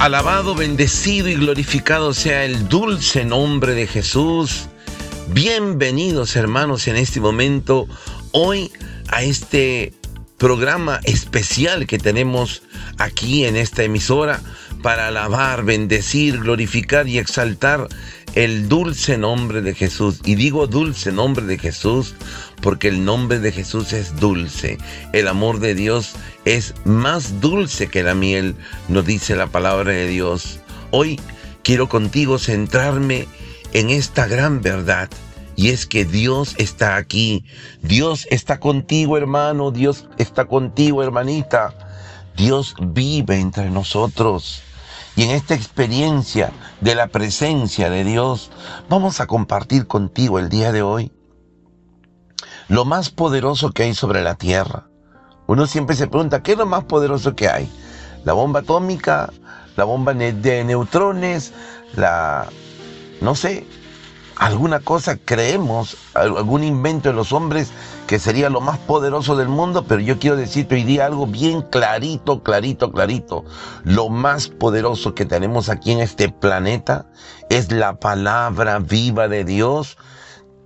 Alabado, bendecido y glorificado sea el dulce nombre de Jesús. Bienvenidos hermanos en este momento, hoy a este programa especial que tenemos aquí en esta emisora para alabar, bendecir, glorificar y exaltar el dulce nombre de Jesús. Y digo dulce nombre de Jesús porque el nombre de Jesús es dulce. El amor de Dios es más dulce que la miel, nos dice la palabra de Dios. Hoy quiero contigo centrarme en esta gran verdad. Y es que Dios está aquí. Dios está contigo, hermano. Dios está contigo, hermanita. Dios vive entre nosotros. Y en esta experiencia de la presencia de Dios, vamos a compartir contigo el día de hoy lo más poderoso que hay sobre la Tierra. Uno siempre se pregunta, ¿qué es lo más poderoso que hay? ¿La bomba atómica? ¿La bomba de neutrones? ¿La... no sé, alguna cosa creemos, algún invento de los hombres que sería lo más poderoso del mundo, pero yo quiero decirte hoy día algo bien clarito, clarito, clarito. Lo más poderoso que tenemos aquí en este planeta es la palabra viva de Dios.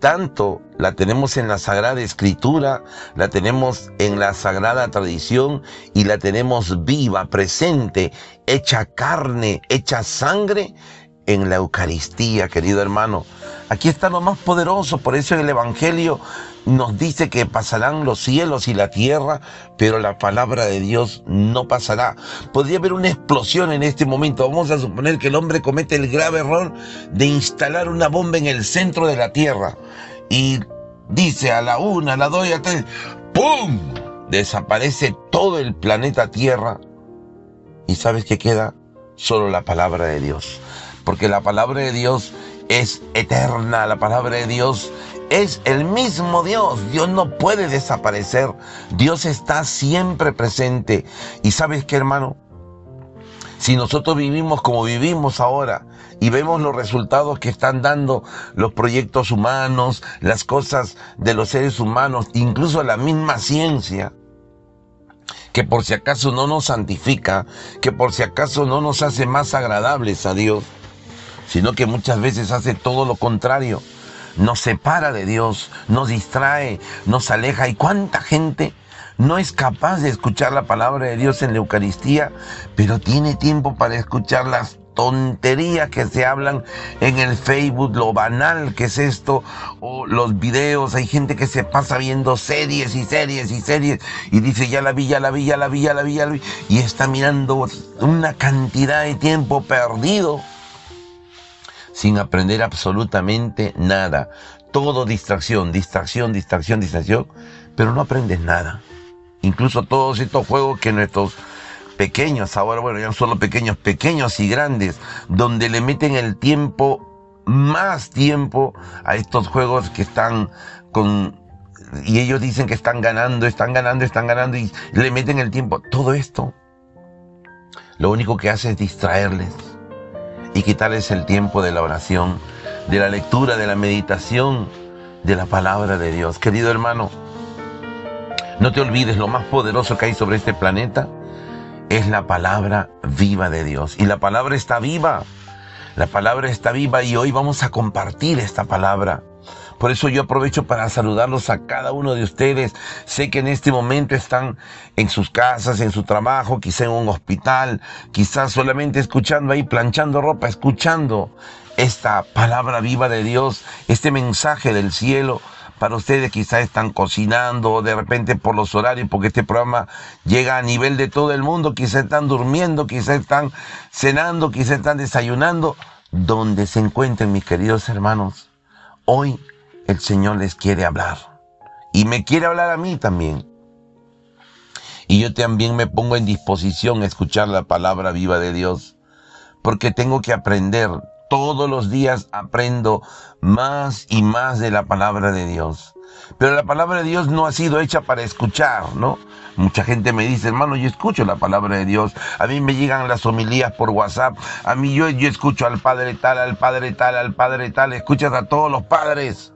Tanto la tenemos en la Sagrada Escritura, la tenemos en la Sagrada Tradición y la tenemos viva, presente, hecha carne, hecha sangre en la Eucaristía, querido hermano. Aquí está lo más poderoso, por eso el Evangelio nos dice que pasarán los cielos y la tierra, pero la palabra de Dios no pasará. Podría haber una explosión en este momento. Vamos a suponer que el hombre comete el grave error de instalar una bomba en el centro de la tierra y dice a la una, a la dos y a tres, ¡pum! Desaparece todo el planeta Tierra y ¿sabes qué queda? Solo la palabra de Dios porque la palabra de Dios es eterna, la palabra de Dios es el mismo Dios, Dios no puede desaparecer, Dios está siempre presente. ¿Y sabes qué, hermano? Si nosotros vivimos como vivimos ahora y vemos los resultados que están dando los proyectos humanos, las cosas de los seres humanos, incluso la misma ciencia, que por si acaso no nos santifica, que por si acaso no nos hace más agradables a Dios, sino que muchas veces hace todo lo contrario. Nos separa de Dios, nos distrae, nos aleja. ¿Y cuánta gente no es capaz de escuchar la palabra de Dios en la Eucaristía, pero tiene tiempo para escuchar las tonterías que se hablan en el Facebook, lo banal que es esto, o los videos, hay gente que se pasa viendo series y series y series y dice ya la vi, ya la vi, ya la vi, ya la vi, ya la vi, y está mirando una cantidad de tiempo perdido sin aprender absolutamente nada. Todo distracción, distracción, distracción, distracción, pero no aprendes nada. Incluso todos estos juegos que nuestros pequeños, ahora bueno, ya no solo pequeños, pequeños y grandes, donde le meten el tiempo, más tiempo a estos juegos que están con... Y ellos dicen que están ganando, están ganando, están ganando y le meten el tiempo. Todo esto, lo único que hace es distraerles y quitarles el tiempo de la oración, de la lectura, de la meditación, de la palabra de Dios. Querido hermano, no te olvides, lo más poderoso que hay sobre este planeta es la palabra viva de Dios. Y la palabra está viva. La palabra está viva y hoy vamos a compartir esta palabra. Por eso yo aprovecho para saludarlos a cada uno de ustedes. Sé que en este momento están en sus casas, en su trabajo, quizá en un hospital, quizás solamente escuchando ahí, planchando ropa, escuchando esta palabra viva de Dios, este mensaje del cielo. Para ustedes quizás están cocinando o de repente por los horarios, porque este programa llega a nivel de todo el mundo, quizás están durmiendo, quizás están cenando, quizás están desayunando, donde se encuentren mis queridos hermanos. Hoy el Señor les quiere hablar. Y me quiere hablar a mí también. Y yo también me pongo en disposición a escuchar la palabra viva de Dios. Porque tengo que aprender. Todos los días aprendo más y más de la palabra de Dios. Pero la palabra de Dios no ha sido hecha para escuchar, ¿no? Mucha gente me dice, hermano, yo escucho la palabra de Dios. A mí me llegan las homilías por WhatsApp. A mí yo, yo escucho al Padre tal, al Padre tal, al Padre tal. Escuchas a todos los padres.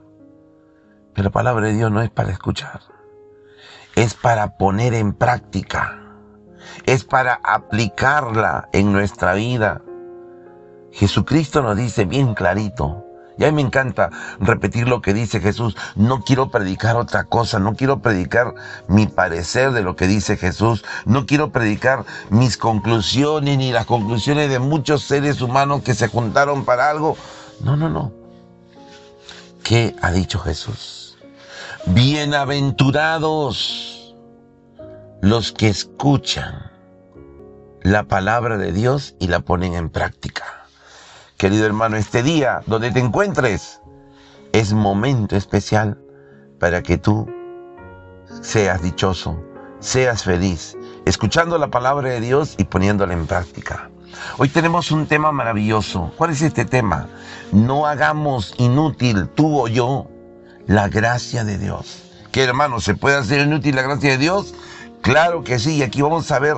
La palabra de Dios no es para escuchar, es para poner en práctica. es para aplicarla en nuestra vida. Jesucristo nos dice bien clarito, y a mí me encanta repetir lo que dice Jesús. No quiero predicar otra cosa, no quiero predicar mi parecer de lo que dice Jesús, no quiero predicar mis conclusiones ni las conclusiones de muchos seres humanos que se juntaron para algo. No, no, no. ¿Qué ha dicho Jesús? Bienaventurados los que escuchan la palabra de Dios y la ponen en práctica. Querido hermano, este día donde te encuentres es momento especial para que tú seas dichoso, seas feliz, escuchando la palabra de Dios y poniéndola en práctica. Hoy tenemos un tema maravilloso. ¿Cuál es este tema? No hagamos inútil tú o yo la gracia de Dios. ¿Qué hermano? ¿Se puede hacer inútil la gracia de Dios? Claro que sí. Y aquí vamos a ver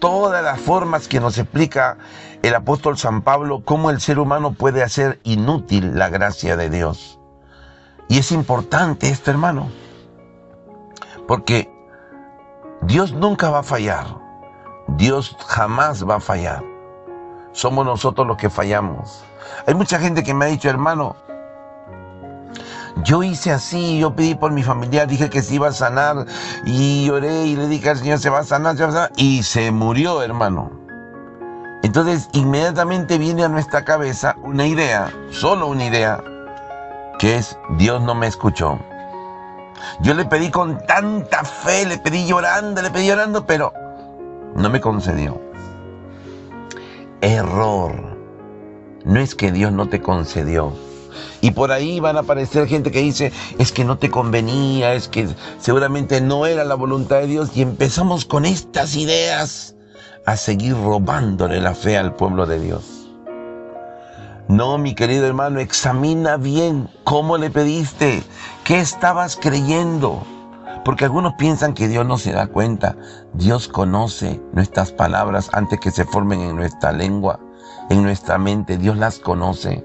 todas las formas que nos explica el apóstol San Pablo cómo el ser humano puede hacer inútil la gracia de Dios. Y es importante esto, hermano, porque Dios nunca va a fallar. Dios jamás va a fallar. Somos nosotros los que fallamos. Hay mucha gente que me ha dicho, hermano, yo hice así, yo pedí por mi familia, dije que se iba a sanar y lloré y le dije al Señor, se va a sanar, se va a sanar, y se murió, hermano. Entonces inmediatamente viene a nuestra cabeza una idea, solo una idea, que es Dios no me escuchó. Yo le pedí con tanta fe, le pedí llorando, le pedí llorando, pero no me concedió. Error. No es que Dios no te concedió. Y por ahí van a aparecer gente que dice, es que no te convenía, es que seguramente no era la voluntad de Dios. Y empezamos con estas ideas a seguir robándole la fe al pueblo de Dios. No, mi querido hermano, examina bien cómo le pediste, qué estabas creyendo. Porque algunos piensan que Dios no se da cuenta. Dios conoce nuestras palabras antes que se formen en nuestra lengua, en nuestra mente. Dios las conoce.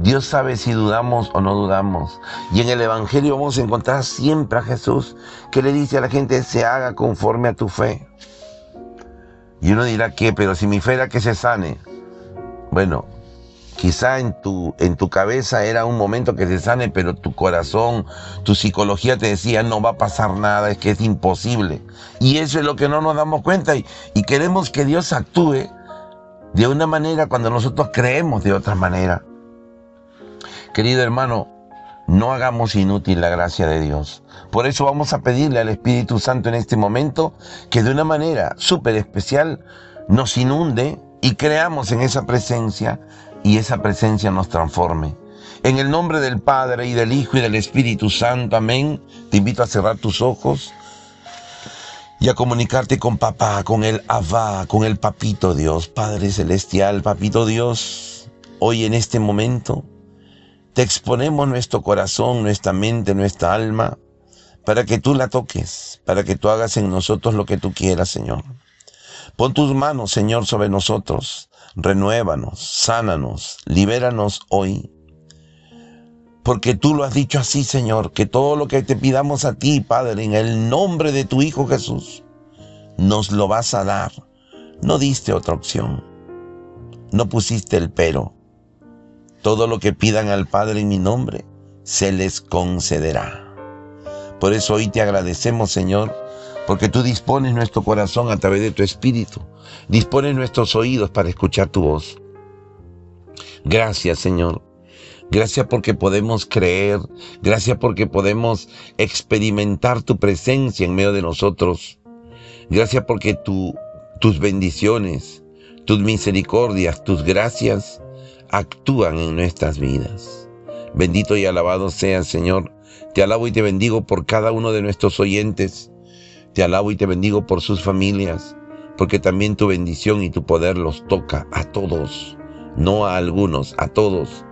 Dios sabe si dudamos o no dudamos. Y en el Evangelio vamos a encontrar siempre a Jesús que le dice a la gente, se haga conforme a tu fe. Y uno dirá que, pero si mi fe era que se sane. Bueno, quizá en tu, en tu cabeza era un momento que se sane, pero tu corazón, tu psicología te decía, no va a pasar nada, es que es imposible. Y eso es lo que no nos damos cuenta y, y queremos que Dios actúe de una manera cuando nosotros creemos de otra manera. Querido hermano, no hagamos inútil la gracia de Dios. Por eso vamos a pedirle al Espíritu Santo en este momento que de una manera súper especial nos inunde y creamos en esa presencia y esa presencia nos transforme. En el nombre del Padre y del Hijo y del Espíritu Santo, amén. Te invito a cerrar tus ojos y a comunicarte con papá, con el Abba, con el Papito Dios, Padre Celestial, Papito Dios. Hoy en este momento te exponemos nuestro corazón, nuestra mente, nuestra alma, para que tú la toques, para que tú hagas en nosotros lo que tú quieras, Señor. Pon tus manos, Señor, sobre nosotros, renuévanos, sánanos, libéranos hoy. Porque tú lo has dicho así, Señor, que todo lo que te pidamos a ti, Padre, en el nombre de tu Hijo Jesús, nos lo vas a dar. No diste otra opción. No pusiste el pero. Todo lo que pidan al Padre en mi nombre, se les concederá. Por eso hoy te agradecemos, Señor, porque tú dispones nuestro corazón a través de tu Espíritu, dispones nuestros oídos para escuchar tu voz. Gracias, Señor. Gracias porque podemos creer, gracias porque podemos experimentar tu presencia en medio de nosotros. Gracias porque tu, tus bendiciones, tus misericordias, tus gracias actúan en nuestras vidas. Bendito y alabado sea, Señor. Te alabo y te bendigo por cada uno de nuestros oyentes. Te alabo y te bendigo por sus familias, porque también tu bendición y tu poder los toca a todos, no a algunos, a todos.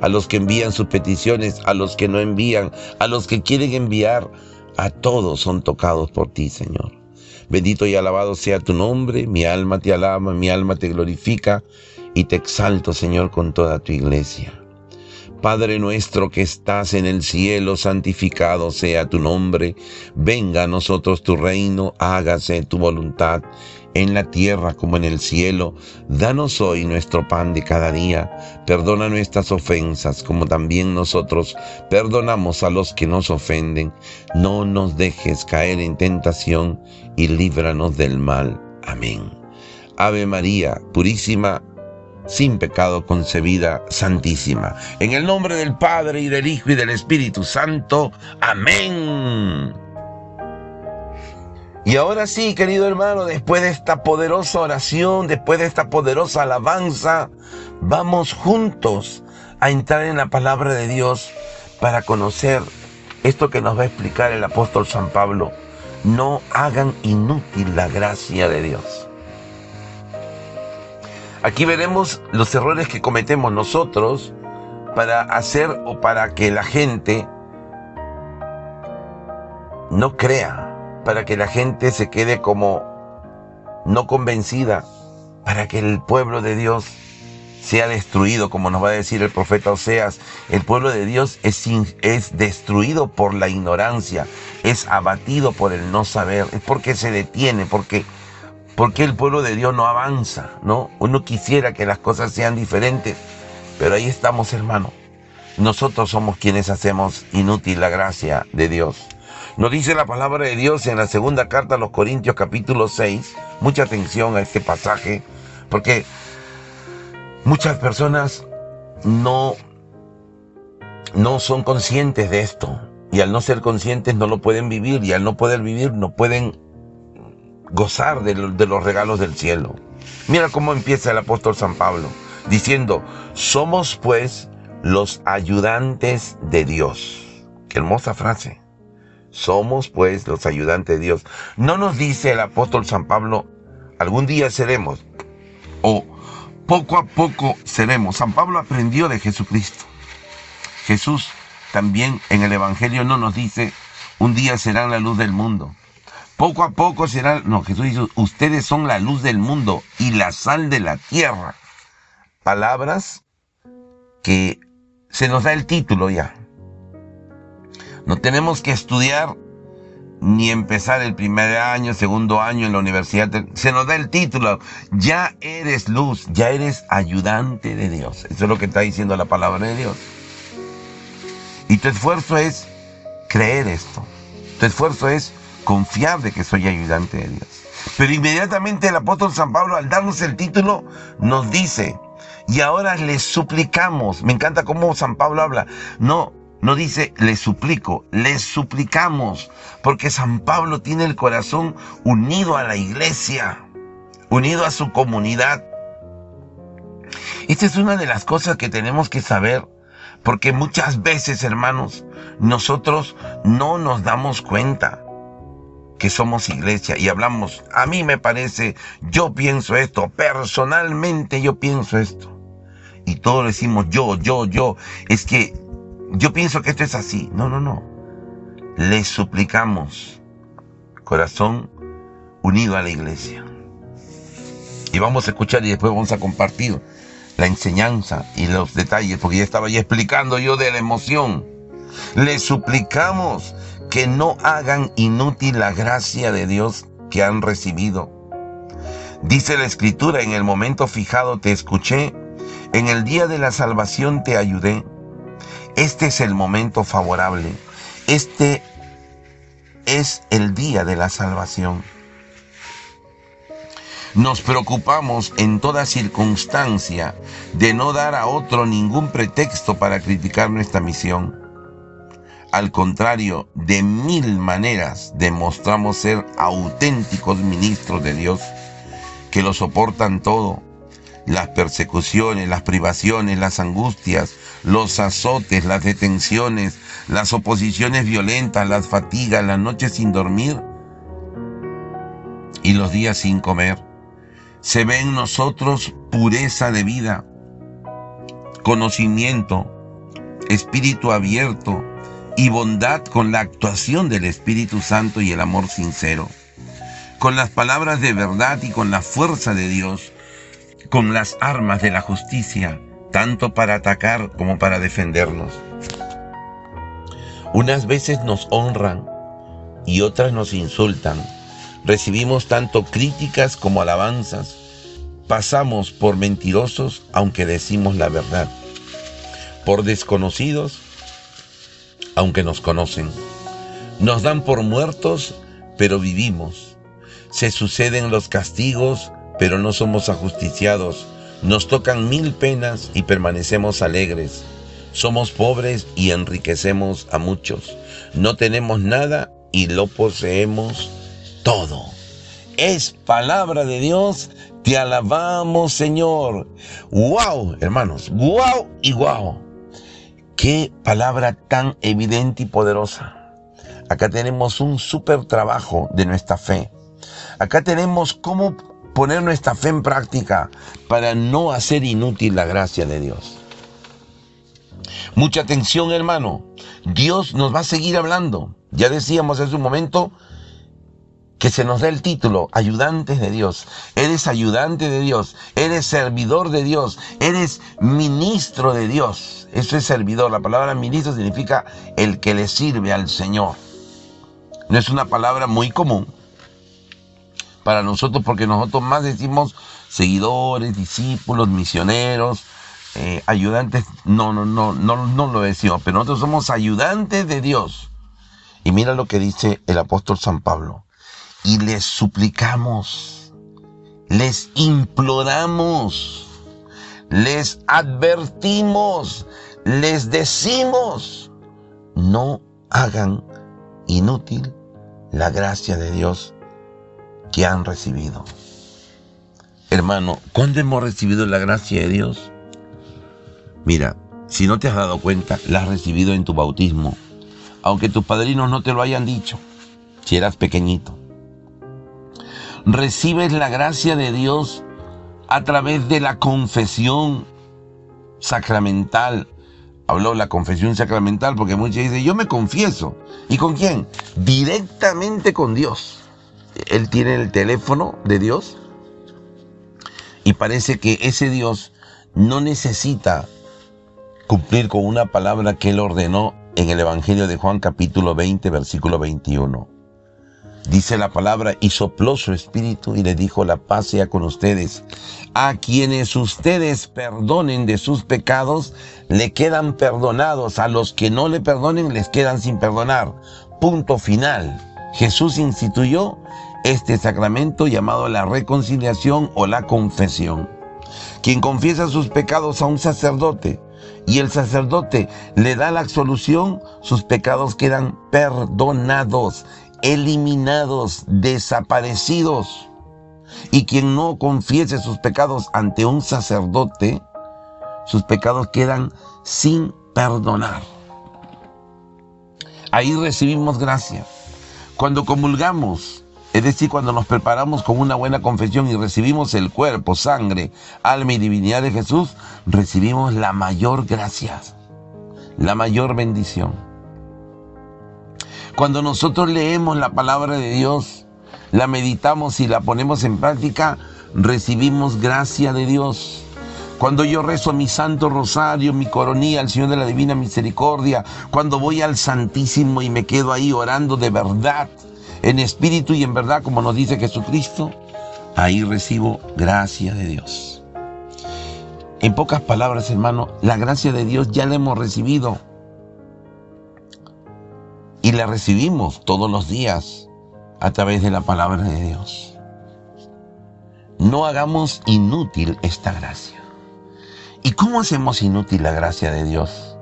A los que envían sus peticiones, a los que no envían, a los que quieren enviar, a todos son tocados por ti, Señor. Bendito y alabado sea tu nombre, mi alma te alaba, mi alma te glorifica y te exalto, Señor, con toda tu iglesia. Padre nuestro que estás en el cielo, santificado sea tu nombre, venga a nosotros tu reino, hágase tu voluntad en la tierra como en el cielo. Danos hoy nuestro pan de cada día. Perdona nuestras ofensas como también nosotros perdonamos a los que nos ofenden. No nos dejes caer en tentación y líbranos del mal. Amén. Ave María, purísima sin pecado concebida, santísima. En el nombre del Padre y del Hijo y del Espíritu Santo. Amén. Y ahora sí, querido hermano, después de esta poderosa oración, después de esta poderosa alabanza, vamos juntos a entrar en la palabra de Dios para conocer esto que nos va a explicar el apóstol San Pablo. No hagan inútil la gracia de Dios. Aquí veremos los errores que cometemos nosotros para hacer o para que la gente no crea, para que la gente se quede como no convencida, para que el pueblo de Dios sea destruido, como nos va a decir el profeta Oseas. El pueblo de Dios es, es destruido por la ignorancia, es abatido por el no saber, es porque se detiene, porque ¿Por qué el pueblo de Dios no avanza? ¿No? Uno quisiera que las cosas sean diferentes, pero ahí estamos, hermano. Nosotros somos quienes hacemos inútil la gracia de Dios. Nos dice la palabra de Dios en la segunda carta a los Corintios capítulo 6. Mucha atención a este pasaje, porque muchas personas no, no son conscientes de esto. Y al no ser conscientes no lo pueden vivir. Y al no poder vivir no pueden gozar de, los regalos del cielo. Mira cómo empieza el apóstol San Pablo, diciendo, somos pues los ayudantes de Dios. Qué hermosa frase. Somos pues los ayudantes de Dios. No nos dice el apóstol San Pablo, algún día seremos, o poco a poco seremos. San Pablo aprendió de Jesucristo. Jesús también en el Evangelio no nos dice, un día serán la luz del mundo. Poco a poco será, no, Jesús dice, ustedes son la luz del mundo y la sal de la tierra. Palabras que se nos da el título ya. No tenemos que estudiar ni empezar el primer año, segundo año en la universidad. Se nos da el título. Ya eres luz, ya eres ayudante de Dios. Eso es lo que está diciendo la palabra de Dios. Y tu esfuerzo es creer esto. Tu esfuerzo es confiar de que soy ayudante de Dios. Pero inmediatamente el apóstol San Pablo, al darnos el título, nos dice, y ahora le suplicamos, me encanta cómo San Pablo habla, no, no dice le suplico, le suplicamos, porque San Pablo tiene el corazón unido a la iglesia, unido a su comunidad. Esta es una de las cosas que tenemos que saber, porque muchas veces, hermanos, nosotros no nos damos cuenta que somos iglesia y hablamos, a mí me parece, yo pienso esto, personalmente yo pienso esto. Y todos decimos yo, yo, yo. Es que yo pienso que esto es así. No, no, no. Le suplicamos corazón unido a la iglesia. Y vamos a escuchar y después vamos a compartir la enseñanza y los detalles, porque ya estaba ya explicando yo de la emoción. Le suplicamos que no hagan inútil la gracia de Dios que han recibido. Dice la escritura, en el momento fijado te escuché, en el día de la salvación te ayudé. Este es el momento favorable. Este es el día de la salvación. Nos preocupamos en toda circunstancia de no dar a otro ningún pretexto para criticar nuestra misión. Al contrario, de mil maneras demostramos ser auténticos ministros de Dios, que lo soportan todo, las persecuciones, las privaciones, las angustias, los azotes, las detenciones, las oposiciones violentas, las fatigas, las noches sin dormir y los días sin comer. Se ve en nosotros pureza de vida, conocimiento, espíritu abierto, y bondad con la actuación del Espíritu Santo y el amor sincero, con las palabras de verdad y con la fuerza de Dios, con las armas de la justicia tanto para atacar como para defendernos. Unas veces nos honran y otras nos insultan. Recibimos tanto críticas como alabanzas. Pasamos por mentirosos aunque decimos la verdad. Por desconocidos aunque nos conocen. Nos dan por muertos pero vivimos. Se suceden los castigos pero no somos ajusticiados. Nos tocan mil penas y permanecemos alegres. Somos pobres y enriquecemos a muchos. No tenemos nada y lo poseemos todo. Es palabra de Dios. Te alabamos, Señor. ¡Wow, hermanos! ¡Wow y wow! Qué palabra tan evidente y poderosa. Acá tenemos un súper trabajo de nuestra fe. Acá tenemos cómo poner nuestra fe en práctica para no hacer inútil la gracia de Dios. Mucha atención, hermano. Dios nos va a seguir hablando. Ya decíamos hace un momento que se nos da el título, ayudantes de Dios. Eres ayudante de Dios, eres servidor de Dios, eres ministro de Dios. Eso es servidor. La palabra ministro significa el que le sirve al Señor. No es una palabra muy común para nosotros porque nosotros más decimos seguidores, discípulos, misioneros, eh, ayudantes, no, no, no, no, no lo decimos, pero nosotros somos ayudantes de Dios. Y mira lo que dice el apóstol San Pablo. Y les suplicamos, les imploramos, les advertimos, les decimos, no hagan inútil la gracia de Dios que han recibido. Hermano, ¿cuándo hemos recibido la gracia de Dios? Mira, si no te has dado cuenta, la has recibido en tu bautismo, aunque tus padrinos no te lo hayan dicho, si eras pequeñito. Recibes la gracia de Dios a través de la confesión sacramental. Habló la confesión sacramental porque muchos dicen, yo me confieso. ¿Y con quién? Directamente con Dios. Él tiene el teléfono de Dios y parece que ese Dios no necesita cumplir con una palabra que él ordenó en el Evangelio de Juan capítulo 20 versículo 21. Dice la palabra, y sopló su espíritu y le dijo, la paz sea con ustedes. A quienes ustedes perdonen de sus pecados, le quedan perdonados. A los que no le perdonen, les quedan sin perdonar. Punto final. Jesús instituyó este sacramento llamado la reconciliación o la confesión. Quien confiesa sus pecados a un sacerdote y el sacerdote le da la absolución, sus pecados quedan perdonados, eliminados, desaparecidos. Y quien no confiese sus pecados ante un sacerdote, sus pecados quedan sin perdonar. Ahí recibimos gracia. Cuando comulgamos, es decir, cuando nos preparamos con una buena confesión y recibimos el cuerpo, sangre, alma y divinidad de Jesús, recibimos la mayor gracia, la mayor bendición. Cuando nosotros leemos la palabra de Dios, la meditamos y la ponemos en práctica, recibimos gracia de Dios. Cuando yo rezo mi santo rosario, mi coronía al Señor de la Divina Misericordia, cuando voy al Santísimo y me quedo ahí orando de verdad, en espíritu y en verdad, como nos dice Jesucristo, ahí recibo gracia de Dios. En pocas palabras, hermano, la gracia de Dios ya la hemos recibido. Y la recibimos todos los días a través de la palabra de Dios. No hagamos inútil esta gracia. ¿Y cómo hacemos inútil la gracia de Dios?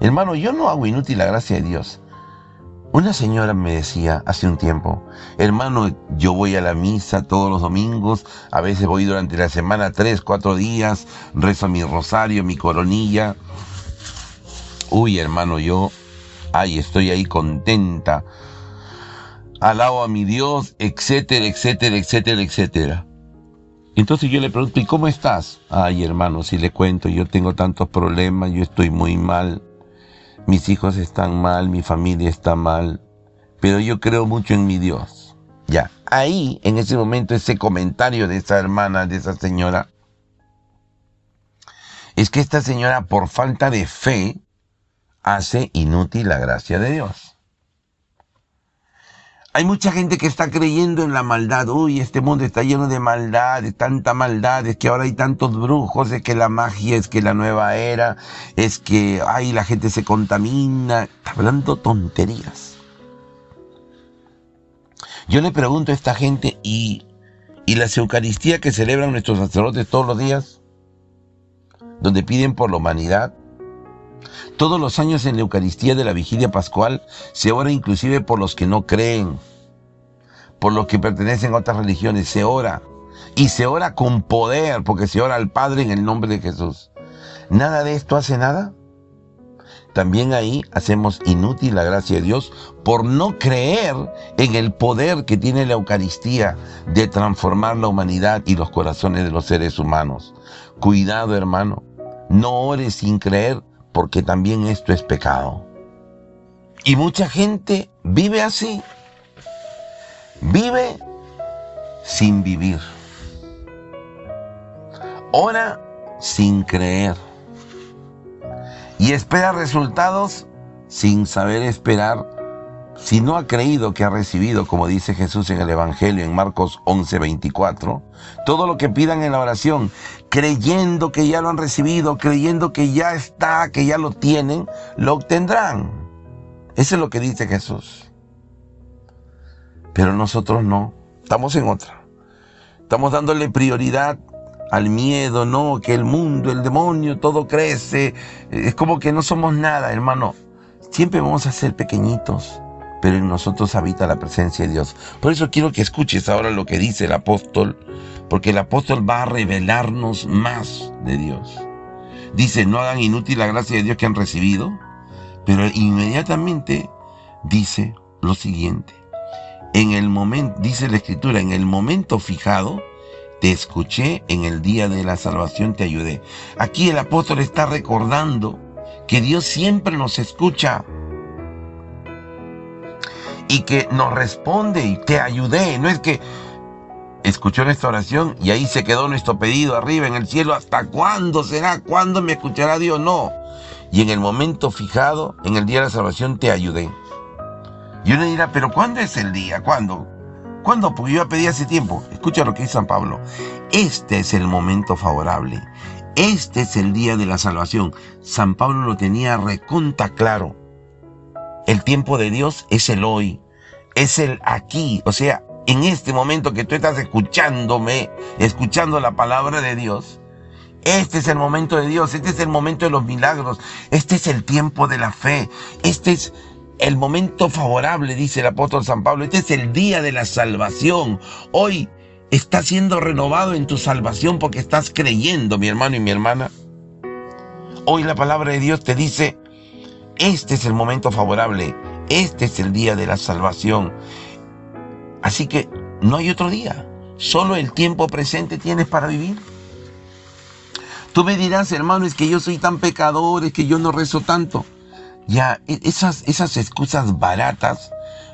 Hermano, yo no hago inútil la gracia de Dios. Una señora me decía hace un tiempo, hermano, yo voy a la misa todos los domingos, a veces voy durante la semana tres, cuatro días, rezo mi rosario, mi coronilla. Uy, hermano, yo, ay, estoy ahí contenta. Alabo a mi Dios, etcétera, etcétera, etcétera, etcétera. Entonces yo le pregunto, ¿y cómo estás? Ay, hermano, si le cuento, yo tengo tantos problemas, yo estoy muy mal, mis hijos están mal, mi familia está mal, pero yo creo mucho en mi Dios. Ya, ahí, en ese momento, ese comentario de esa hermana, de esa señora, es que esta señora por falta de fe hace inútil la gracia de Dios. Hay mucha gente que está creyendo en la maldad. Uy, este mundo está lleno de maldad, de tanta maldad, es que ahora hay tantos brujos, es que la magia, es que la nueva era, es que, ay, la gente se contamina. Está hablando tonterías. Yo le pregunto a esta gente, ¿y, ¿y las Eucaristías que celebran nuestros sacerdotes todos los días? Donde piden por la humanidad, todos los años en la Eucaristía de la Vigilia Pascual se ora inclusive por los que no creen, por los que pertenecen a otras religiones, se ora. Y se ora con poder, porque se ora al Padre en el nombre de Jesús. ¿Nada de esto hace nada? También ahí hacemos inútil la gracia de Dios por no creer en el poder que tiene la Eucaristía de transformar la humanidad y los corazones de los seres humanos. Cuidado hermano, no ores sin creer porque también esto es pecado. Y mucha gente vive así. Vive sin vivir. Ora sin creer. Y espera resultados sin saber esperar si no ha creído que ha recibido, como dice Jesús en el Evangelio en Marcos 11:24, todo lo que pidan en la oración, creyendo que ya lo han recibido, creyendo que ya está, que ya lo tienen, lo obtendrán. Eso es lo que dice Jesús. Pero nosotros no, estamos en otra. Estamos dándole prioridad al miedo, no, que el mundo, el demonio, todo crece. Es como que no somos nada, hermano. Siempre vamos a ser pequeñitos pero en nosotros habita la presencia de Dios. Por eso quiero que escuches ahora lo que dice el apóstol, porque el apóstol va a revelarnos más de Dios. Dice, no hagan inútil la gracia de Dios que han recibido, pero inmediatamente dice lo siguiente. En el momento, dice la escritura, en el momento fijado, te escuché, en el día de la salvación te ayudé. Aquí el apóstol está recordando que Dios siempre nos escucha y que nos responde y te ayudé. No es que escuchó nuestra oración y ahí se quedó nuestro pedido arriba en el cielo. ¿Hasta cuándo será? ¿Cuándo me escuchará Dios? No. Y en el momento fijado, en el día de la salvación, te ayudé. Y uno dirá, pero ¿cuándo es el día? ¿Cuándo? ¿Cuándo? Porque yo pedí hace tiempo. Escucha lo que dice San Pablo. Este es el momento favorable. Este es el día de la salvación. San Pablo lo tenía reconta claro. El tiempo de Dios es el hoy, es el aquí, o sea, en este momento que tú estás escuchándome, escuchando la palabra de Dios, este es el momento de Dios, este es el momento de los milagros, este es el tiempo de la fe, este es el momento favorable, dice el apóstol San Pablo, este es el día de la salvación. Hoy está siendo renovado en tu salvación porque estás creyendo, mi hermano y mi hermana. Hoy la palabra de Dios te dice, este es el momento favorable. Este es el día de la salvación. Así que no hay otro día. Solo el tiempo presente tienes para vivir. Tú me dirás, hermano, es que yo soy tan pecador, es que yo no rezo tanto. Ya, e-, esas, esas excusas baratas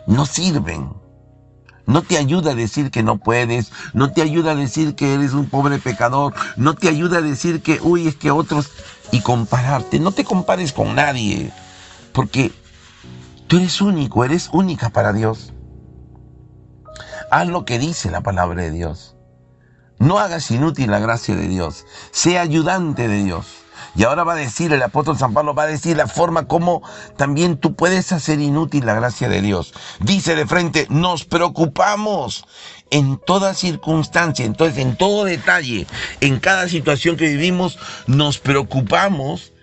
no sirven. No te ayuda a decir que no puedes, no te ayuda a decir que eres un pobre pecador, no te ayuda a decir que, uy, es que otros... Y compararte, no te compares con nadie. Porque tú eres único, eres única para Dios. Haz lo que dice la palabra de Dios. No hagas inútil la gracia de Dios. Sea ayudante de Dios. Y ahora va a decir el apóstol San Pablo, va a decir la forma como también tú puedes hacer inútil la gracia de Dios. Dice de frente, nos preocupamos en toda circunstancia, entonces en todo detalle, en cada situación que vivimos, nos preocupamos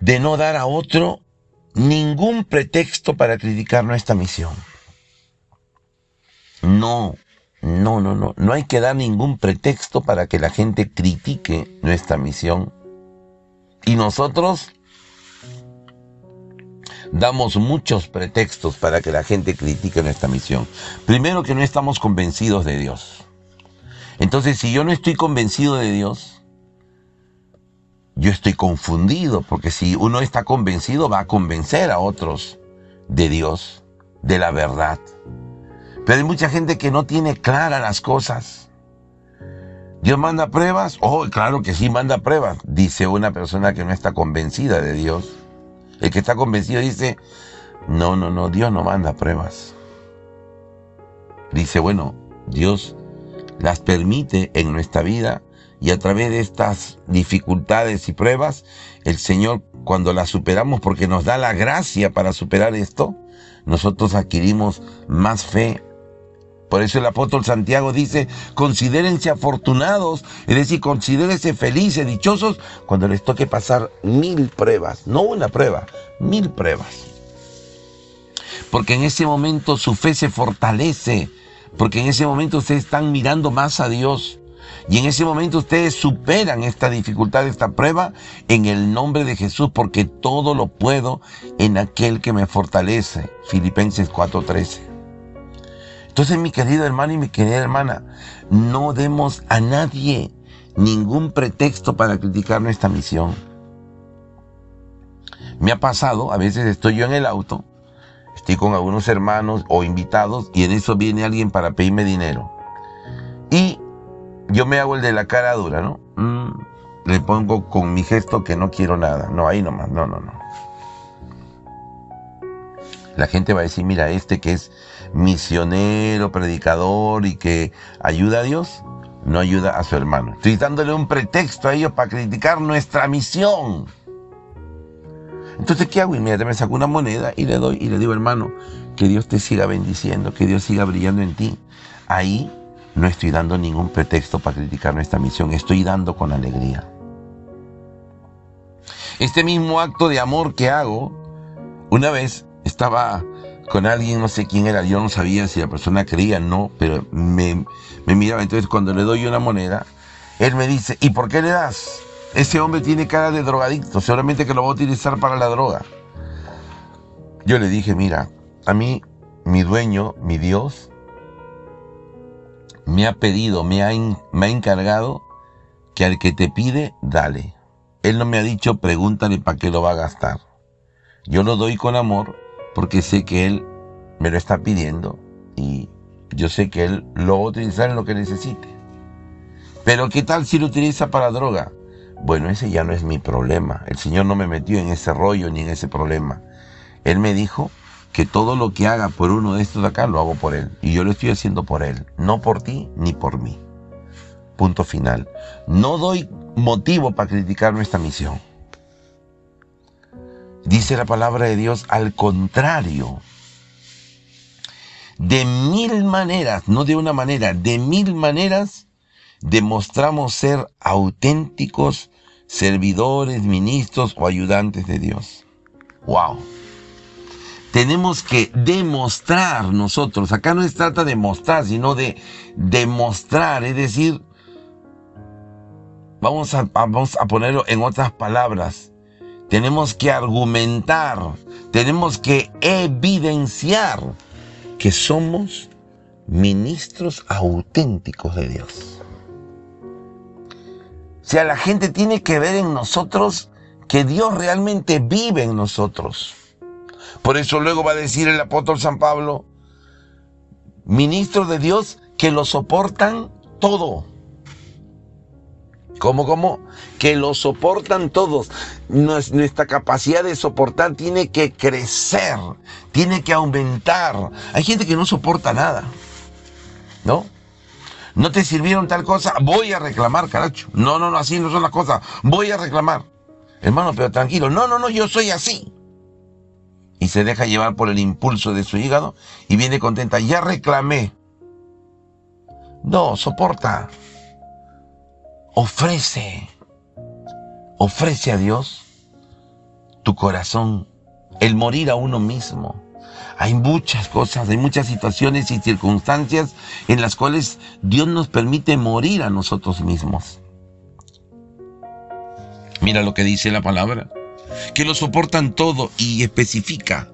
de no dar a otro ningún pretexto para criticar nuestra misión. No, no, no, no. No hay que dar ningún pretexto para que la gente critique nuestra misión. Y nosotros damos muchos pretextos para que la gente critique nuestra misión. Primero que no estamos convencidos de Dios. Entonces, si yo no estoy convencido de Dios, yo estoy confundido, porque si uno está convencido va a convencer a otros de Dios, de la verdad. Pero hay mucha gente que no tiene claras las cosas. ¿Dios manda pruebas? Oh, claro que sí manda pruebas, dice una persona que no está convencida de Dios. El que está convencido dice, no, no, no, Dios no manda pruebas. Dice, bueno, Dios las permite en nuestra vida y a través de estas dificultades y pruebas, el Señor, cuando las superamos, porque nos da la gracia para superar esto, nosotros adquirimos más fe. Por eso el apóstol Santiago dice, considérense afortunados, es decir, considérense felices, dichosos, cuando les toque pasar mil pruebas, no una prueba, mil pruebas. Porque en ese momento su fe se fortalece, porque en ese momento ustedes están mirando más a Dios. Y en ese momento ustedes superan esta dificultad, esta prueba, en el nombre de Jesús, porque todo lo puedo en aquel que me fortalece. Filipenses 4:13. Entonces, mi querido hermano y mi querida hermana, no demos a nadie ningún pretexto para criticar nuestra misión. Me ha pasado, a veces estoy yo en el auto, estoy con algunos hermanos o invitados y en eso viene alguien para pedirme dinero. Y yo me hago el de la cara dura, ¿no? Mm, le pongo con mi gesto que no quiero nada. No, ahí nomás, no, no, no. La gente va a decir, mira, este que es misionero, predicador y que ayuda a Dios, no ayuda a su hermano. Estoy dándole un pretexto a ellos para criticar nuestra misión. Entonces, ¿qué hago? Inmediatamente me saco una moneda y le doy y le digo, hermano, que Dios te siga bendiciendo, que Dios siga brillando en ti. Ahí no estoy dando ningún pretexto para criticar nuestra misión, estoy dando con alegría. Este mismo acto de amor que hago, una vez estaba con alguien, no sé quién era, yo no sabía si la persona creía o no, pero me, miraba. Entonces cuando le doy una moneda, él me dice, ¿y por qué le das? Ese hombre tiene cara de drogadicto, seguramente que lo va a utilizar para la droga. Yo le dije, mira, a mí, mi dueño, mi Dios, me ha pedido, me ha, me ha encargado que al que te pide, dale. Él no me ha dicho, pregúntale para qué lo va a gastar. Yo lo doy con amor porque sé que Él me lo está pidiendo y yo sé que Él lo va a utilizar en lo que necesite. Pero ¿qué tal si lo utiliza para droga? Bueno, ese ya no es mi problema. El Señor no me metió en ese rollo ni en ese problema. Él me dijo que todo lo que haga por uno de estos de acá lo hago por Él. Y yo lo estoy haciendo por Él, no por ti ni por mí. Punto final. No doy motivo para criticar nuestra misión. Dice la palabra de Dios al contrario. De mil maneras, no de una manera, de mil maneras demostramos ser auténticos servidores, ministros o ayudantes de Dios. ¡Wow! Tenemos que demostrar nosotros. Acá no se trata de mostrar, sino de demostrar. Es decir, vamos a, vamos a ponerlo en otras palabras. Tenemos que argumentar, tenemos que evidenciar que somos ministros auténticos de Dios. O sea, la gente tiene que ver en nosotros que Dios realmente vive en nosotros. Por eso luego va a decir el apóstol San Pablo, ministros de Dios que lo soportan todo. ¿Cómo, cómo? Que lo soportan todos. Nuestra capacidad de soportar tiene que crecer, tiene que aumentar. Hay gente que no soporta nada, ¿no? No te sirvieron tal cosa, voy a reclamar, caracho. No, no, no, así no son las cosas. Voy a reclamar. Hermano, pero tranquilo. No, no, no, yo soy así y se deja llevar por el impulso de su hígado y viene contenta, ya reclamé. No, soporta. Ofrece. Ofrece a Dios tu corazón, el morir a uno mismo. Hay muchas cosas, hay muchas situaciones y circunstancias en las cuales Dios nos permite morir a nosotros mismos. Mira lo que dice la palabra que lo soportan todo y especifica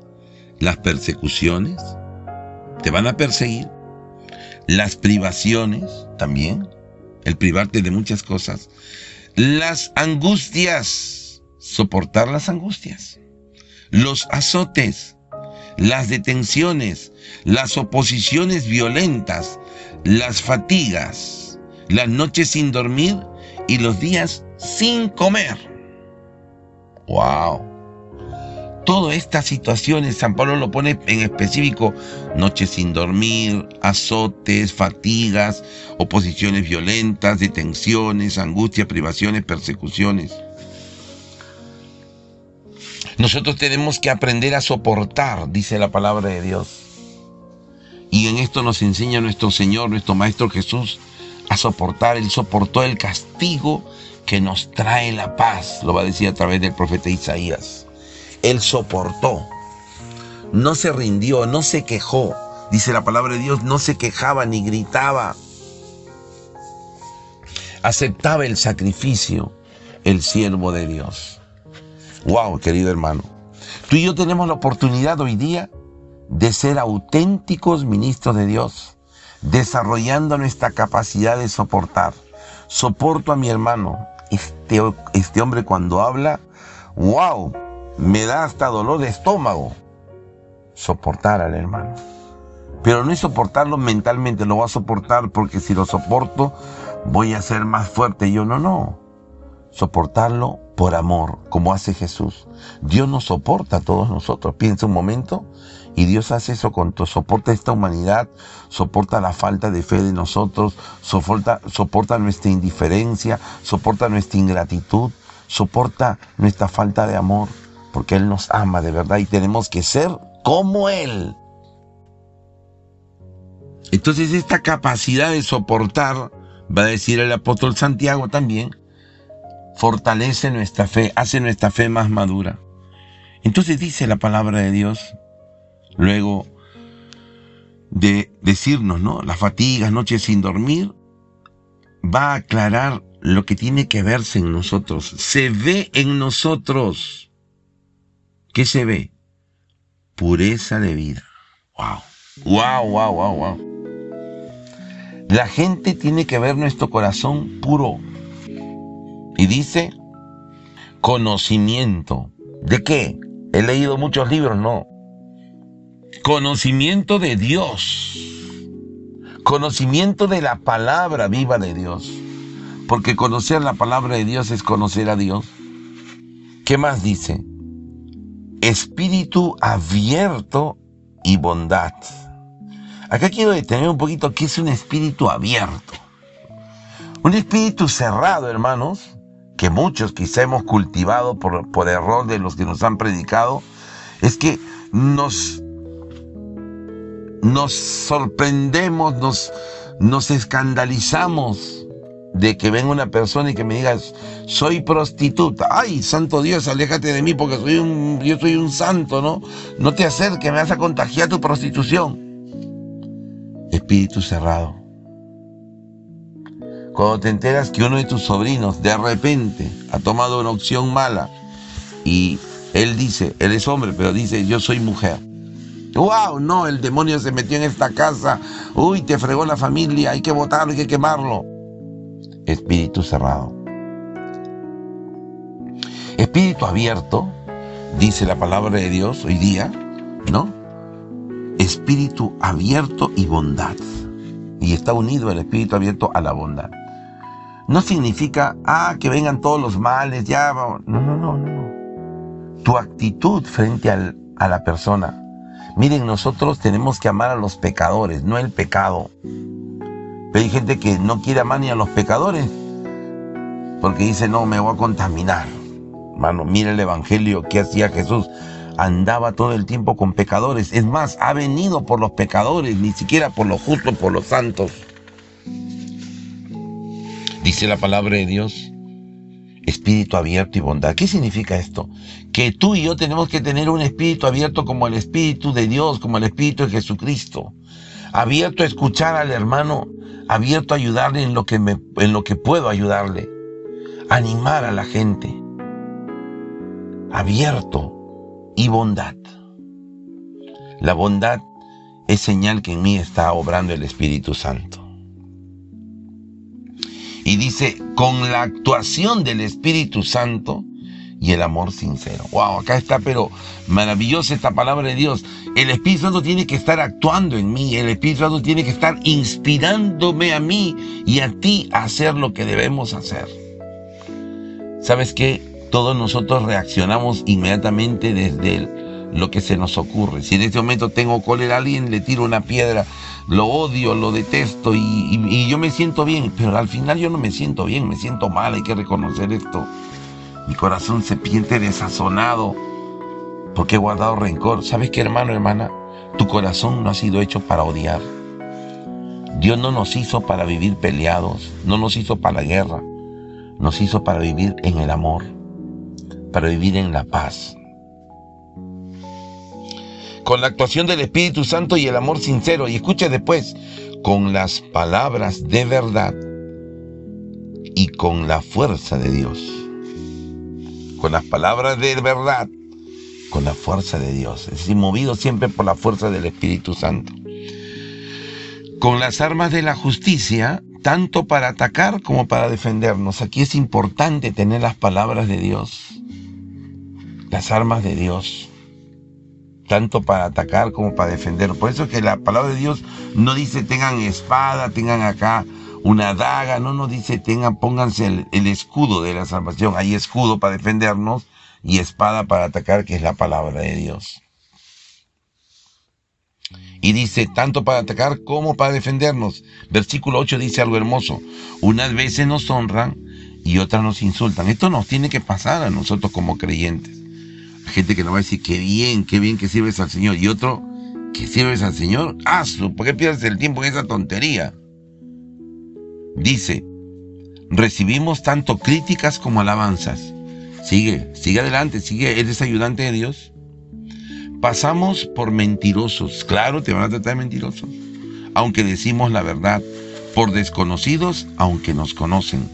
las persecuciones, te van a perseguir, las privaciones también, el privarte de muchas cosas, las angustias, soportar las angustias, los azotes, las detenciones, las oposiciones violentas, las fatigas, las noches sin dormir y los días sin comer. ¡Wow! Todas estas situaciones, San Pablo lo pone en específico, noches sin dormir, azotes, fatigas, oposiciones violentas, detenciones, angustias, privaciones, persecuciones. Nosotros tenemos que aprender a soportar, dice la palabra de Dios. Y en esto nos enseña nuestro Señor, nuestro Maestro Jesús, a soportar. Él soportó el castigo que nos trae la paz, lo va a decir a través del profeta Isaías. Él soportó, no se rindió, no se quejó. Dice la palabra de Dios, no se quejaba ni gritaba. Aceptaba el sacrificio, el siervo de Dios. Wow, querido hermano. Tú y yo tenemos la oportunidad hoy día de ser auténticos ministros de Dios, desarrollando nuestra capacidad de soportar. Soporto a mi hermano. Este, este hombre cuando habla, wow, me da hasta dolor de estómago. Soportar al hermano. Pero no es soportarlo mentalmente, lo voy a soportar porque si lo soporto voy a ser más fuerte. Yo no, no. Soportarlo por amor, como hace Jesús. Dios nos soporta a todos nosotros. Piensa un momento y Dios hace eso con todo. Soporta esta humanidad, soporta la falta de fe de nosotros, soporta, soporta nuestra indiferencia, soporta nuestra ingratitud, soporta nuestra falta de amor, porque Él nos ama de verdad y tenemos que ser como Él. Entonces esta capacidad de soportar, va a decir el apóstol Santiago también, fortalece nuestra fe, hace nuestra fe más madura. Entonces dice la palabra de Dios, luego de decirnos, ¿no? Las fatigas, noches sin dormir, va a aclarar lo que tiene que verse en nosotros. Se ve en nosotros. ¿Qué se ve? Pureza de vida. Wow. Wow, wow, wow, wow. La gente tiene que ver nuestro corazón puro, y dice, conocimiento. ¿De qué? He leído muchos libros, no. Conocimiento de Dios. Conocimiento de la palabra viva de Dios. Porque conocer la palabra de Dios es conocer a Dios. ¿Qué más dice? Espíritu abierto y bondad. Acá quiero detener un poquito qué es un espíritu abierto. Un espíritu cerrado, hermanos, que muchos quizá hemos cultivado por, por error de los que nos han predicado, es que nos, nos sorprendemos, nos, nos escandalizamos de que venga una persona y que me diga, soy prostituta. Ay, santo Dios, aléjate de mí porque yo soy un santo, ¿no? No te acerques, me vas a contagiar tu prostitución. Espíritu cerrado. Cuando te enteras que uno de tus sobrinos de repente ha tomado una opción mala y él dice, él es hombre, pero dice, yo soy mujer. ¡Wow! No, el demonio se metió en esta casa. Uy, te fregó la familia, hay que votarlo, hay que quemarlo. Espíritu cerrado. Espíritu abierto, dice la palabra de Dios hoy día, ¿no? Espíritu abierto y bondad. Y está unido el espíritu abierto a la bondad no significa, ah, que vengan todos los males, ya, no, no, no, no. Tu actitud frente a la persona. Miren, nosotros tenemos que amar a los pecadores, no el pecado. Pero hay gente que no quiere amar ni a los pecadores, porque dice, no, me voy a contaminar. Mano, mira el evangelio que hacía Jesús. Andaba todo el tiempo con pecadores. Es más, ha venido por los pecadores, ni siquiera por los justos, por los santos. Dice la palabra de Dios, espíritu abierto y bondad. ¿Qué significa esto? Que tú y yo tenemos que tener un espíritu abierto como el espíritu de Dios, como el espíritu de Jesucristo. Abierto a escuchar al hermano, abierto a ayudarle en lo que, en lo que puedo ayudarle. Animar a la gente. Abierto y bondad. La bondad es señal que en mí está obrando el Espíritu Santo. Y dice, con la actuación del Espíritu Santo y el amor sincero. Wow, acá está, pero maravillosa esta palabra de Dios. El Espíritu Santo tiene que estar actuando en mí, el Espíritu Santo tiene que estar inspirándome a mí y a ti a hacer lo que debemos hacer. ¿Sabes qué? Todos nosotros reaccionamos inmediatamente desde lo que se nos ocurre. Si en este momento tengo cólera a alguien, le tiro una piedra, lo odio, lo detesto y, y yo me siento bien, pero al final yo no me siento bien, me siento mal, hay que reconocer esto. Mi corazón se piente desazonado porque he guardado rencor. ¿Sabes qué, hermano, hermana? Tu corazón no ha sido hecho para odiar. Dios no nos hizo para vivir peleados, no nos hizo para la guerra, nos hizo para vivir en el amor, para vivir en la paz. Con la actuación del Espíritu Santo y el amor sincero, y escucha después, con las palabras de verdad y con la fuerza de Dios con las palabras de verdad, con la fuerza de Dios, es decir, movido siempre por la fuerza del Espíritu Santo. Con las armas de la justicia, tanto para atacar como para defendernos. Aquí es importante tener las palabras de Dios, las armas de Dios, tanto para atacar como para defender. Por eso es que la palabra de Dios no dice tengan espada, tengan acá una daga, no nos dice tengan, pónganse el, escudo de la salvación. Hay escudo para defendernos y espada para atacar, que es la palabra de Dios. Y dice, tanto para atacar como para defendernos. Versículo 8 dice algo hermoso. Unas veces nos honran y otras nos insultan. Esto nos tiene que pasar a nosotros como creyentes. Hay gente que nos va a decir, qué bien, qué bien que sirves al Señor. Y otro, que sirves al Señor, hazlo. ¿Por qué pierdes el tiempo en esa tontería? Dice, recibimos tanto críticas como alabanzas. Sigue, sigue adelante, sigue, eres ayudante de Dios. Pasamos por mentirosos, claro, te van a tratar de mentirosos, aunque decimos la verdad, por desconocidos, aunque nos conocen.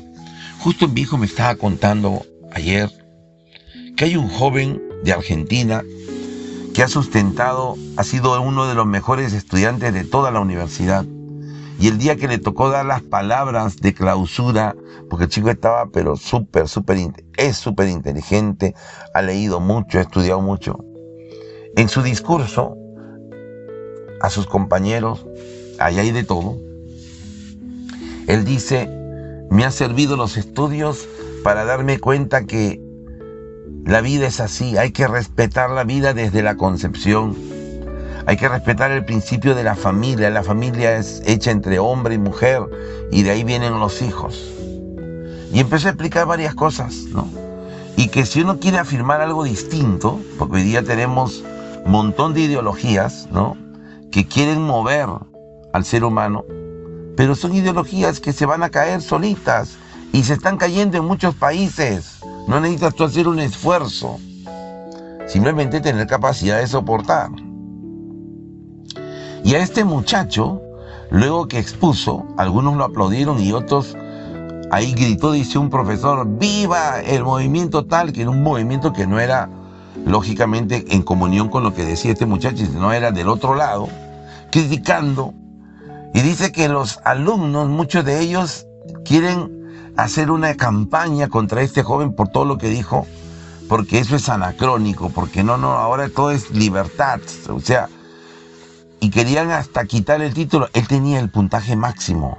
Justo mi hijo me estaba contando ayer que hay un joven de Argentina que ha sustentado, ha sido uno de los mejores estudiantes de toda la universidad y el día que le tocó dar las palabras de clausura, porque el chico estaba pero súper, súper, es súper inteligente, ha leído mucho, ha estudiado mucho. En su discurso, a sus compañeros, allá hay de todo, él dice, me han servido los estudios para darme cuenta que la vida es así, hay que respetar la vida desde la concepción hay que respetar el principio de la familia. La familia es hecha entre hombre y mujer y de ahí vienen los hijos. Y empecé a explicar varias cosas, ¿no? Y que si uno quiere afirmar algo distinto, porque hoy día tenemos un montón de ideologías, ¿no? Que quieren mover al ser humano, pero son ideologías que se van a caer solitas y se están cayendo en muchos países. No necesitas tú hacer un esfuerzo, simplemente tener capacidad de soportar. Y a este muchacho, luego que expuso, algunos lo aplaudieron y otros, ahí gritó, dice un profesor, viva el movimiento tal, que era un movimiento que no era lógicamente en comunión con lo que decía este muchacho, sino era del otro lado, criticando. Y dice que los alumnos, muchos de ellos, quieren hacer una campaña contra este joven por todo lo que dijo, porque eso es anacrónico, porque no, no, ahora todo es libertad. O sea, y querían hasta quitar el título. Él tenía el puntaje máximo.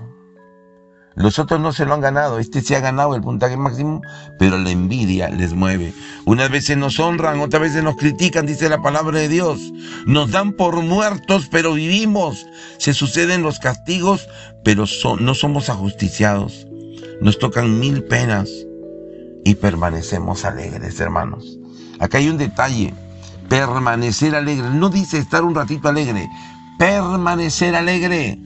Los otros no se lo han ganado. Este se ha ganado el puntaje máximo, pero la envidia les mueve. Unas veces nos honran, otras veces nos critican, dice la palabra de Dios. Nos dan por muertos, pero vivimos. Se suceden los castigos, pero no somos ajusticiados. Nos tocan mil penas y permanecemos alegres, hermanos. Acá hay un detalle permanecer alegre. No dice estar un ratito alegre, permanecer alegre.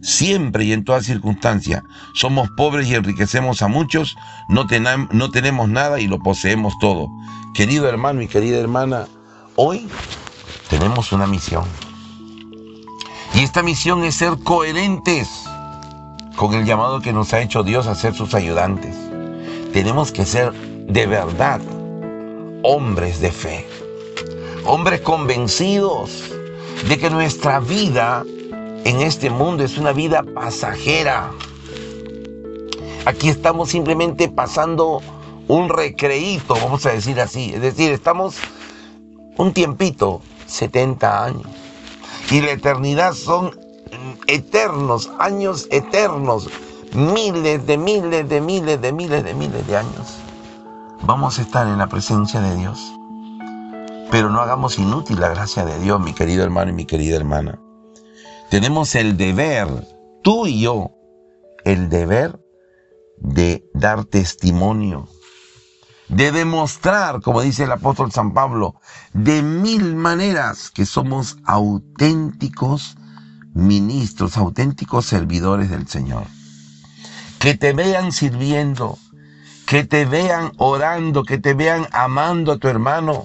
Siempre y en toda circunstancia. Somos pobres y enriquecemos a muchos, no, no tenemos nada y lo poseemos todo. Querido hermano y querida hermana, hoy tenemos una misión. Y esta misión es ser coherentes con el llamado que nos ha hecho Dios a ser sus ayudantes. Tenemos que ser de verdad hombres de fe hombres convencidos de que nuestra vida en este mundo es una vida pasajera. Aquí estamos simplemente pasando un recreíto, vamos a decir así. Es decir, estamos un tiempito, 70 años. Y la eternidad son eternos, años eternos, miles de miles de miles de miles de miles de años. Vamos a estar en la presencia de Dios. Pero no hagamos inútil la gracia de Dios, mi querido hermano y mi querida hermana. Tenemos el deber, tú y yo, el deber de dar testimonio, de demostrar, como dice el apóstol San Pablo, de mil maneras que somos auténticos ministros, auténticos servidores del Señor. Que te vean sirviendo, que te vean orando, que te vean amando a tu hermano,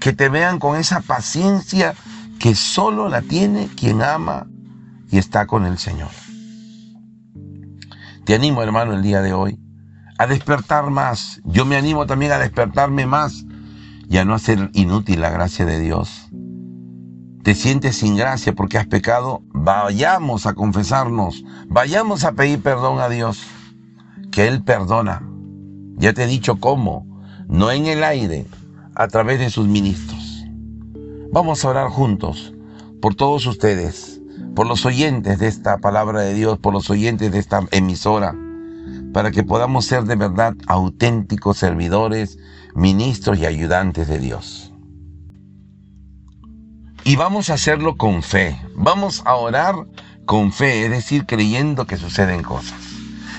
que te vean con esa paciencia que solo la tiene quien ama y está con el Señor. Te animo, hermano, el día de hoy a despertar más. Yo me animo también a despertarme más y a no hacer inútil la gracia de Dios. Te sientes sin gracia porque has pecado, vayamos a confesarnos, vayamos a pedir perdón a Dios, que Él perdona. Ya te he dicho cómo, no en el aire, a través de sus ministros. Vamos a orar juntos por todos ustedes, por los oyentes de esta palabra de Dios, por los oyentes de esta emisora, para que podamos ser de verdad auténticos servidores, ministros y ayudantes de Dios. Y vamos a hacerlo con fe, vamos a orar con fe, es decir, creyendo que suceden cosas.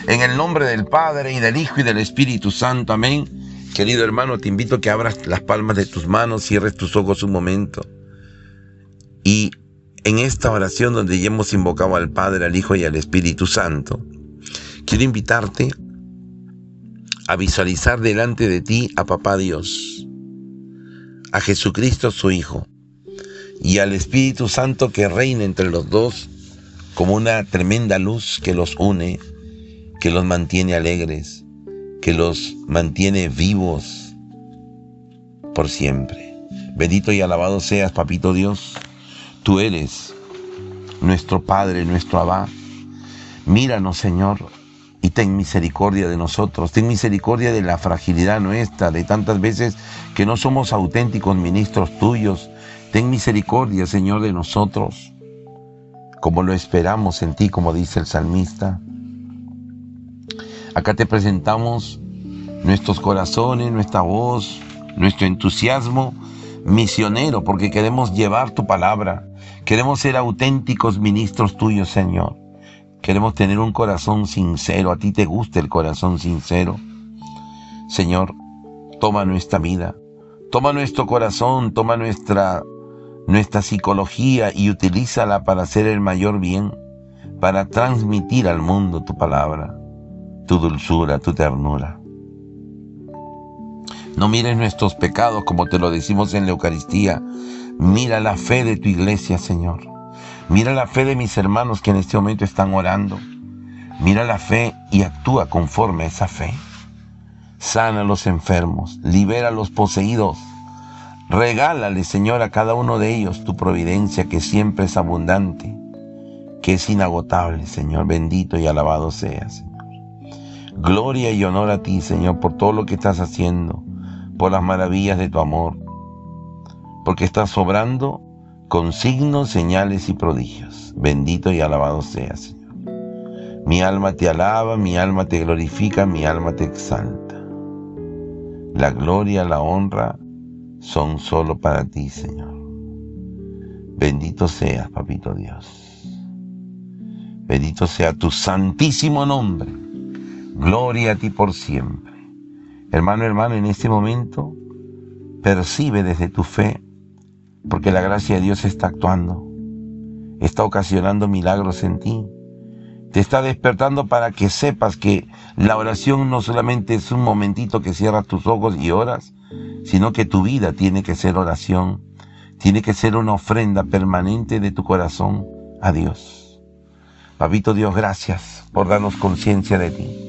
En el nombre del Padre y del Hijo y del Espíritu Santo, amén. Querido hermano, te invito a que abras las palmas de tus manos, cierres tus ojos un momento. Y en esta oración donde ya hemos invocado al Padre, al Hijo y al Espíritu Santo, quiero invitarte a visualizar delante de ti a Papá Dios, a Jesucristo su Hijo, y al Espíritu Santo que reina entre los dos como una tremenda luz que los une, que los mantiene alegres, que los mantiene vivos por siempre. Bendito y alabado seas, Papito Dios. Tú eres nuestro Padre, nuestro Abba. Míranos, Señor, y ten misericordia de nosotros. Ten misericordia de la fragilidad nuestra, de tantas veces que no somos auténticos ministros tuyos. Ten misericordia, Señor, de nosotros, como lo esperamos en ti, como dice el salmista. Acá te presentamos nuestros corazones, nuestra voz, nuestro entusiasmo misionero, porque queremos llevar tu palabra. Queremos ser auténticos ministros tuyos, Señor. Queremos tener un corazón sincero. A ti te gusta el corazón sincero. Señor, toma nuestra vida, toma nuestro corazón, toma nuestra, nuestra psicología y utilízala para hacer el mayor bien, para transmitir al mundo tu palabra tu dulzura, tu ternura. No mires nuestros pecados como te lo decimos en la Eucaristía. Mira la fe de tu iglesia, Señor. Mira la fe de mis hermanos que en este momento están orando. Mira la fe y actúa conforme a esa fe. Sana a los enfermos, libera a los poseídos. Regálale, Señor, a cada uno de ellos tu providencia que siempre es abundante, que es inagotable, Señor. Bendito y alabado seas. Gloria y honor a ti, Señor, por todo lo que estás haciendo, por las maravillas de tu amor, porque estás sobrando con signos, señales y prodigios. Bendito y alabado seas, Señor. Mi alma te alaba, mi alma te glorifica, mi alma te exalta. La gloria, la honra son solo para ti, Señor. Bendito seas, Papito Dios. Bendito sea tu santísimo nombre Gloria a ti por siempre. Hermano, hermano, en este momento percibe desde tu fe, porque la gracia de Dios está actuando, está ocasionando milagros en ti, te está despertando para que sepas que la oración no solamente es un momentito que cierras tus ojos y oras, sino que tu vida tiene que ser oración, tiene que ser una ofrenda permanente de tu corazón a Dios. Papito Dios, gracias por darnos conciencia de ti.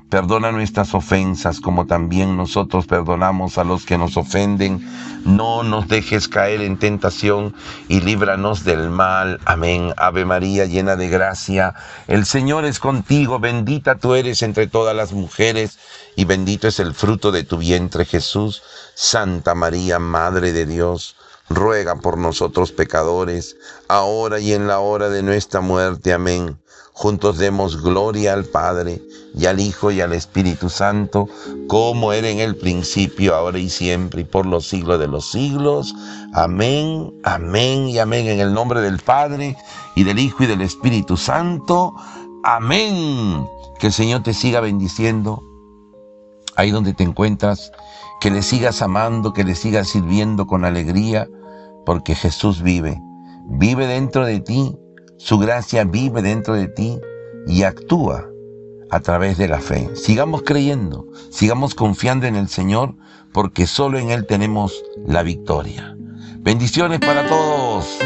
Perdona nuestras ofensas como también nosotros perdonamos a los que nos ofenden. No nos dejes caer en tentación y líbranos del mal. Amén. Ave María, llena de gracia. El Señor es contigo. Bendita tú eres entre todas las mujeres y bendito es el fruto de tu vientre Jesús. Santa María, Madre de Dios ruega por nosotros pecadores, ahora y en la hora de nuestra muerte. Amén. Juntos demos gloria al Padre, y al Hijo, y al Espíritu Santo, como era en el principio, ahora y siempre, y por los siglos de los siglos. Amén, amén y amén. En el nombre del Padre, y del Hijo, y del Espíritu Santo. Amén. Que el Señor te siga bendiciendo ahí donde te encuentras, que le sigas amando, que le sigas sirviendo con alegría porque Jesús vive, vive dentro de ti, su gracia vive dentro de ti y actúa a través de la fe. Sigamos creyendo, sigamos confiando en el Señor, porque solo en Él tenemos la victoria. Bendiciones para todos.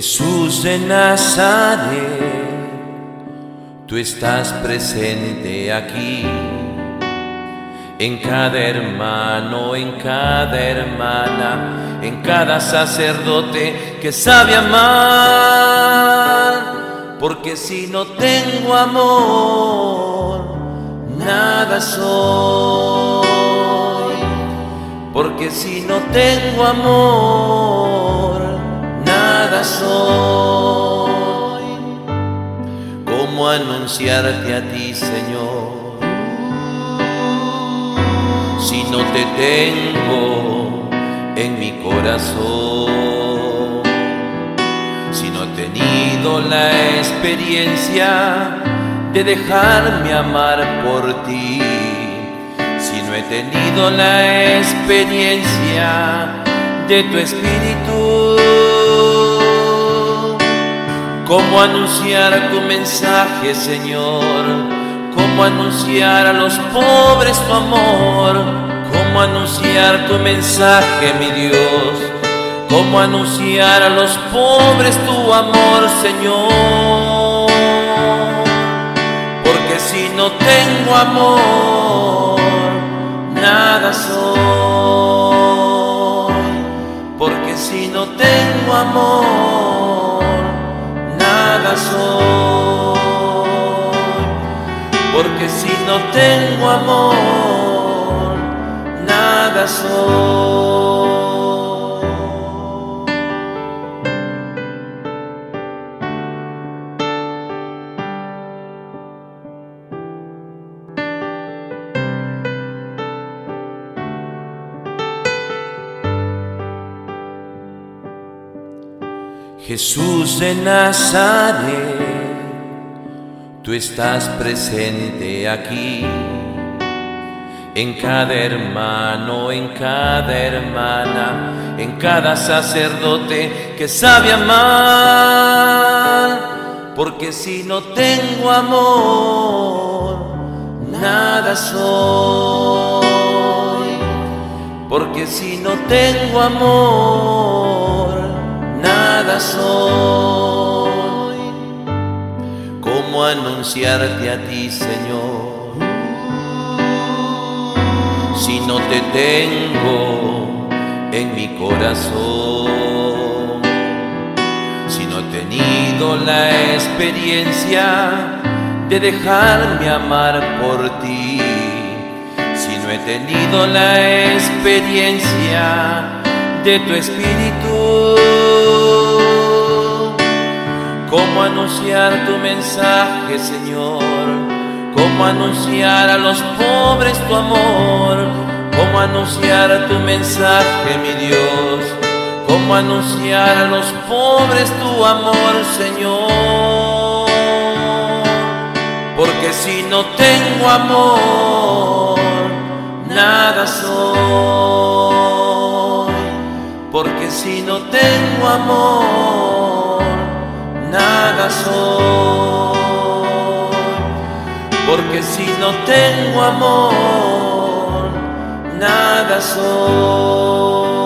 Jesús de Nazaret, tú estás presente aquí, en cada hermano, en cada hermana, en cada sacerdote que sabe amar, porque si no tengo amor, nada soy, porque si no tengo amor, ¿Cómo anunciarte a ti, Señor? Si no te tengo en mi corazón, si no he tenido la experiencia de dejarme amar por ti, si no he tenido la experiencia de tu espíritu ¿Cómo anunciar tu mensaje, Señor? ¿Cómo anunciar a los pobres tu amor? ¿Cómo anunciar tu mensaje, mi Dios? ¿Cómo anunciar a los pobres tu amor, Señor? Porque si no tengo amor, nada soy. Porque si no tengo amor, porque si no tengo amor, nada soy. Jesús de Nazaret, tú estás presente aquí, en cada hermano, en cada hermana, en cada sacerdote que sabe amar, porque si no tengo amor, nada soy, porque si no tengo amor, ¿Cómo anunciarte a ti, Señor? Si no te tengo en mi corazón, si no he tenido la experiencia de dejarme amar por ti, si no he tenido la experiencia de tu espíritu. ¿Cómo anunciar tu mensaje, Señor? ¿Cómo anunciar a los pobres tu amor? ¿Cómo anunciar tu mensaje, mi Dios? ¿Cómo anunciar a los pobres tu amor, Señor? Porque si no tengo amor, nada soy porque si no tengo amor, nada soy. Porque si no tengo amor, nada soy.